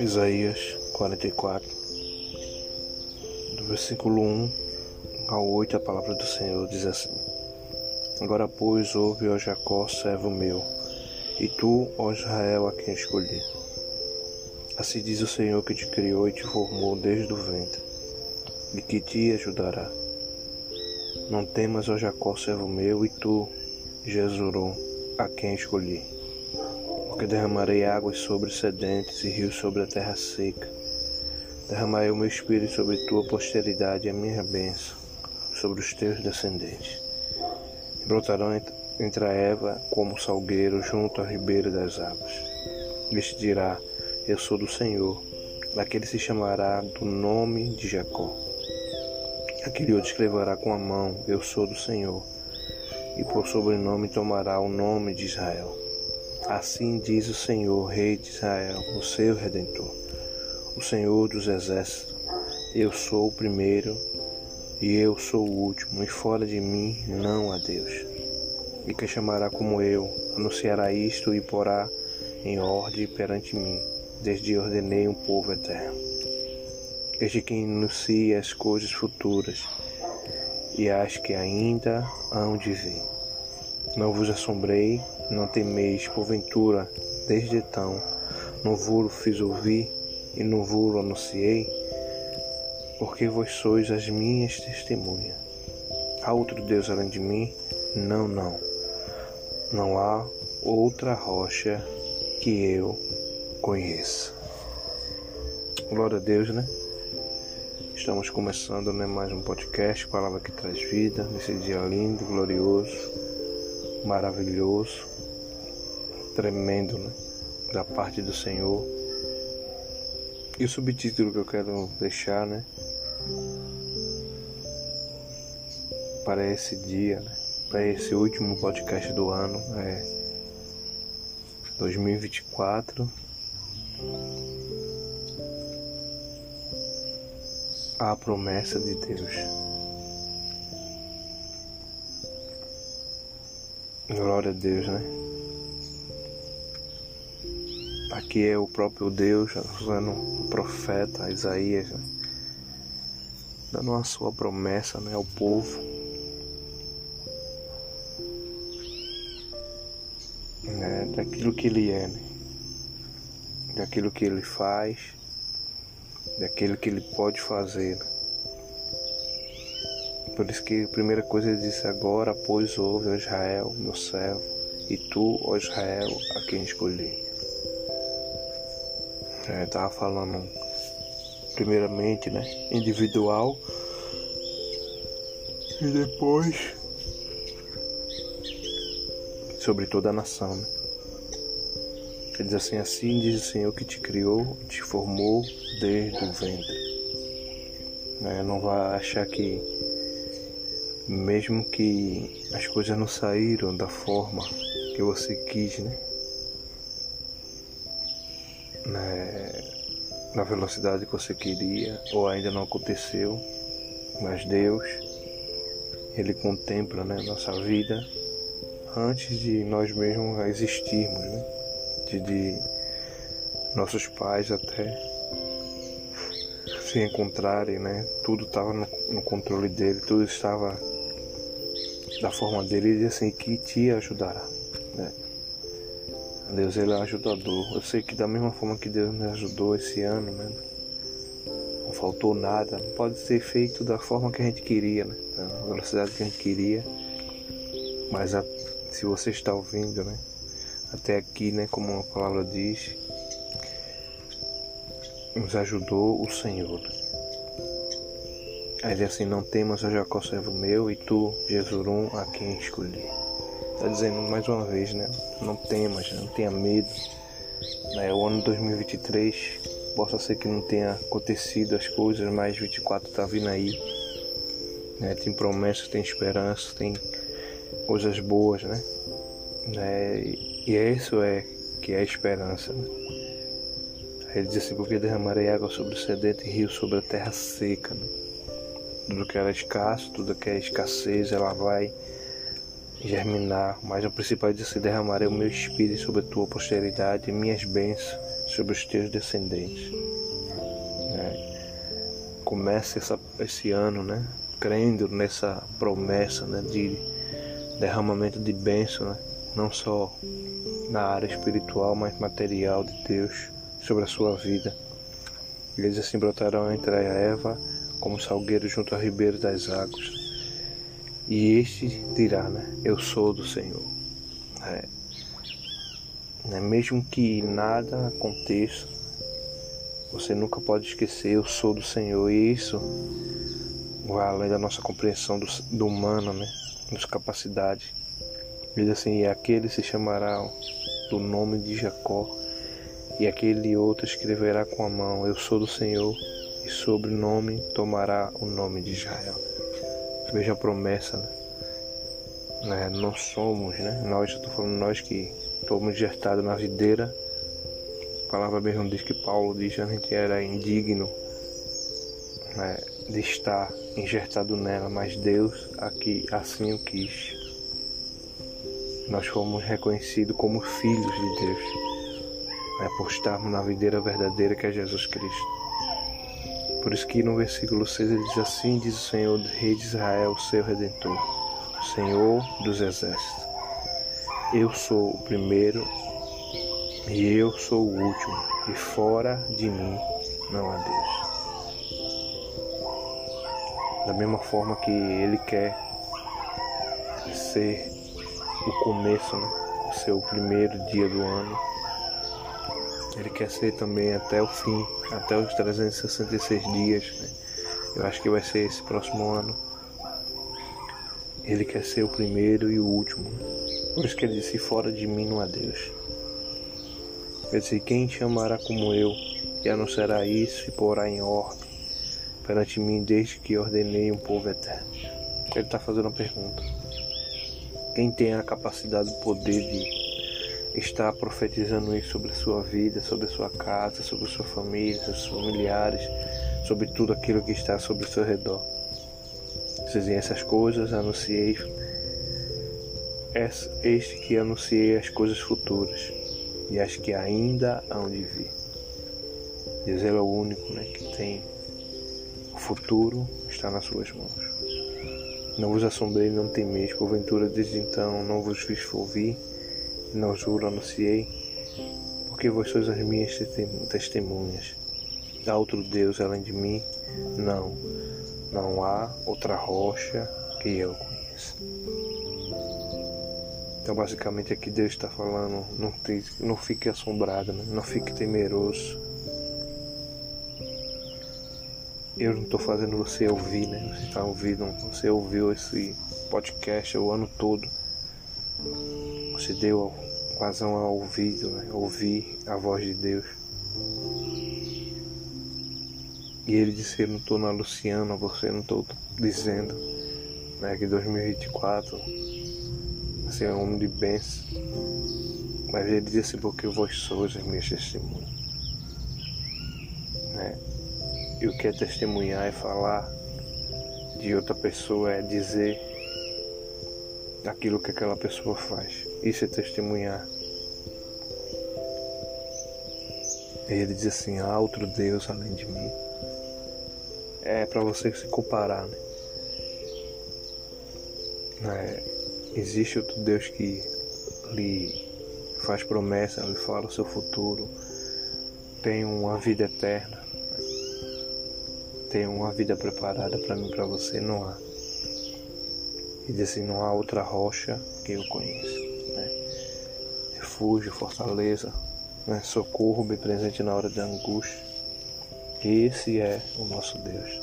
Isaías 44, do versículo 1 ao 8, a palavra do Senhor diz assim: Agora, pois, ouve, ó Jacó, servo meu, e tu, ó Israel, a quem escolhi. Assim diz o Senhor que te criou e te formou desde o ventre, e que te ajudará. Não temas, ó Jacó, servo meu, e tu, Jesurum, a quem escolhi porque derramarei águas sobre os sedentes e rios sobre a terra seca. Derramarei o meu espírito sobre tua posteridade e a minha bênção sobre os teus descendentes. E brotarão entre a Eva como salgueiro junto à ribeira das águas. Este dirá: Eu sou do Senhor. Daquele se chamará do nome de Jacó. Aquele outro escreverá com a mão: Eu sou do Senhor. E por sobrenome tomará o nome de Israel. Assim diz o Senhor, Rei de Israel, o seu redentor, o Senhor dos exércitos. Eu sou o primeiro e eu sou o último, e fora de mim não há Deus. E que chamará como eu, anunciará isto e porá em ordem perante mim, desde ordenei um povo eterno. Este que anuncia as coisas futuras e as que ainda hão de vir. Não vos assombrei não temeis, porventura, desde então, no vuro fiz ouvir e no vuro anunciei, porque vós sois as minhas testemunhas. Há outro Deus além de mim? Não, não. Não há outra rocha que eu conheça. Glória a Deus, né? Estamos começando né, mais um podcast, palavra que traz vida, nesse dia lindo, glorioso, maravilhoso tremendo né, da parte do Senhor. E o subtítulo que eu quero deixar, né, para esse dia, né, para esse último podcast do ano, é 2024. A promessa de Deus. Glória a Deus, né? Aqui é o próprio Deus usando o profeta Isaías, né? dando a sua promessa né, ao povo. Né, daquilo que ele é, né? daquilo que ele faz, daquilo que ele pode fazer. Por isso que a primeira coisa ele disse agora, pois ouve, ó Israel, meu servo, e tu, ó Israel, a quem escolhi. É, tava falando primeiramente, né, individual e depois sobre toda a nação, né? Ele diz assim, assim diz o Senhor que te criou, te formou desde o ventre. Né? Não vai achar que mesmo que as coisas não saíram da forma que você quis, né? né, na velocidade que você queria ou ainda não aconteceu, mas Deus, Ele contempla né, nossa vida antes de nós mesmos existirmos, né? De, de nossos pais até se encontrarem, né? tudo estava no, no controle dele, tudo estava da forma dele e assim que te ajudará. Né? Deus ele é ajudador. Eu sei que da mesma forma que Deus me ajudou esse ano, né? Não faltou nada. Não pode ser feito da forma que a gente queria, né? Da velocidade que a gente queria. Mas a, se você está ouvindo, né? Até aqui, né? Como a palavra diz, nos ajudou o Senhor. Aí ele assim, não temas, ó Jacó servo meu, e tu, Jesurum, a quem escolhi. Tá dizendo mais uma vez, né? Não temas, não tenha medo. Né? O ano 2023 possa ser que não tenha acontecido as coisas, mas 24 tá vindo aí. Né? Tem promessas, tem esperança, tem coisas boas, né? Né? E isso é que é a esperança. Né? Ele diz assim, porque derramarei água sobre o sedento e rio sobre a terra seca. Né? Tudo que era escasso, tudo que é escassez, ela vai germinar, mas o principal é se derramarei o meu espírito sobre a tua posteridade e minhas bênçãos sobre os teus descendentes. É, comece essa, esse ano, né, crendo nessa promessa, né, de derramamento de bênção, né, não só na área espiritual, mas material de Deus sobre a sua vida. Eles assim brotarão entre a Eva como salgueiro junto ao ribeiro das águas. E este dirá, né? Eu sou do Senhor. É. Né? Mesmo que nada aconteça, você nunca pode esquecer, eu sou do Senhor. E isso vai além da nossa compreensão do, do humano, né? Nossa capacidade. Diz assim, e aquele se chamará do nome de Jacó, e aquele outro escreverá com a mão: Eu sou do Senhor, e sobre nome tomará o nome de Israel. Veja a promessa, né? né? Nós somos, né? Nós, estou falando nós que estamos injertados na videira. A palavra mesmo diz que Paulo diz que a gente era indigno né, de estar injertado nela, mas Deus aqui assim o quis. Nós fomos reconhecidos como filhos de Deus né, por estarmos na videira verdadeira que é Jesus Cristo. Por isso que no versículo 6 ele diz assim, diz o Senhor, Rei de Israel, seu Redentor, Senhor dos Exércitos. Eu sou o primeiro e eu sou o último, e fora de mim não há Deus. Da mesma forma que Ele quer ser o começo, né? o primeiro dia do ano, ele quer ser também até o fim, até os 366 dias. Né? Eu acho que vai ser esse próximo ano. Ele quer ser o primeiro e o último. Por isso que ele disse: Fora de mim não há Deus. Ele disse: Quem chamará como eu e anunciará isso e porá em ordem perante mim desde que ordenei um povo eterno? Ele está fazendo uma pergunta. Quem tem a capacidade, o poder de está profetizando isso sobre a sua vida, sobre a sua casa, sobre a sua família, seus familiares, sobre tudo aquilo que está sobre o seu redor. Dizem essas coisas, anunciei, este que anunciei as coisas futuras e as que ainda hão de vir. Deus é o único né, que tem o futuro está nas suas mãos. Não vos assombrei, não temeis, porventura desde então não vos fiz ouvir não juro, anunciei, porque vós sois as minhas testemunhas. Há outro Deus além de mim? Não, não há outra rocha que eu conheça. Então, basicamente, aqui Deus está falando: não, te, não fique assombrado, né? não fique temeroso. Eu não estou fazendo você ouvir, né? Você está ouvindo, você ouviu esse podcast o ano todo você deu razão ao ouvido, né? ouvir a voz de Deus. E ele disse: Eu não estou na Luciana, você não estou dizendo né, que 2024 vai ser um homem de bênção. Mas ele disse: Porque vós sois as minhas testemunhas. E o que é testemunhar é falar de outra pessoa, é dizer aquilo que aquela pessoa faz. Isso é testemunhar. E ele diz assim: há outro Deus além de mim. É para você se comparar, né? É, existe outro Deus que lhe faz promessa, lhe fala o seu futuro, tem uma vida eterna, tem uma vida preparada para mim, para você, não há. E assim: não há outra rocha que eu conheça refúgio, fortaleza, né? socorro bem presente na hora da angústia. Esse é o nosso Deus.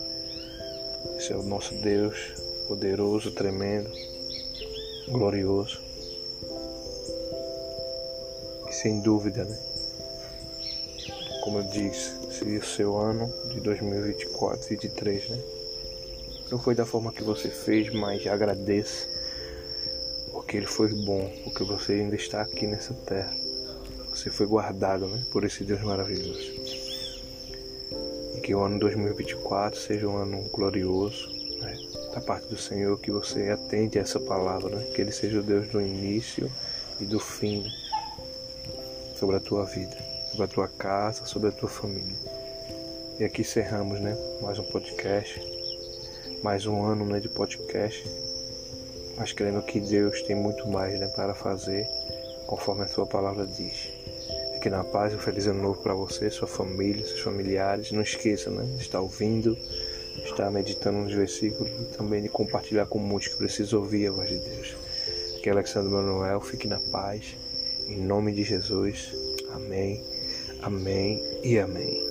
Esse é o nosso Deus poderoso, tremendo, glorioso. E sem dúvida, né? Como eu disse, se o seu ano de 2024, 2023, né? Não foi da forma que você fez, mas agradeça porque Ele foi bom, porque você ainda está aqui nessa terra. Você foi guardado né, por esse Deus maravilhoso. E que o ano 2024 seja um ano glorioso, né, da parte do Senhor, que você atende a essa palavra, né? que Ele seja o Deus do início e do fim sobre a tua vida, sobre a tua casa, sobre a tua família. E aqui encerramos, né? Mais um podcast, mais um ano né, de podcast, mas crendo que Deus tem muito mais né, para fazer, conforme a sua palavra diz. Fique na paz, um feliz ano novo para você, sua família, seus familiares. Não esqueça, né? De estar ouvindo, estar meditando nos versículos e também de compartilhar com muitos que precisam ouvir a voz de Deus. Aqui é Alexandre Manuel, fique na paz. Em nome de Jesus. Amém, amém e amém.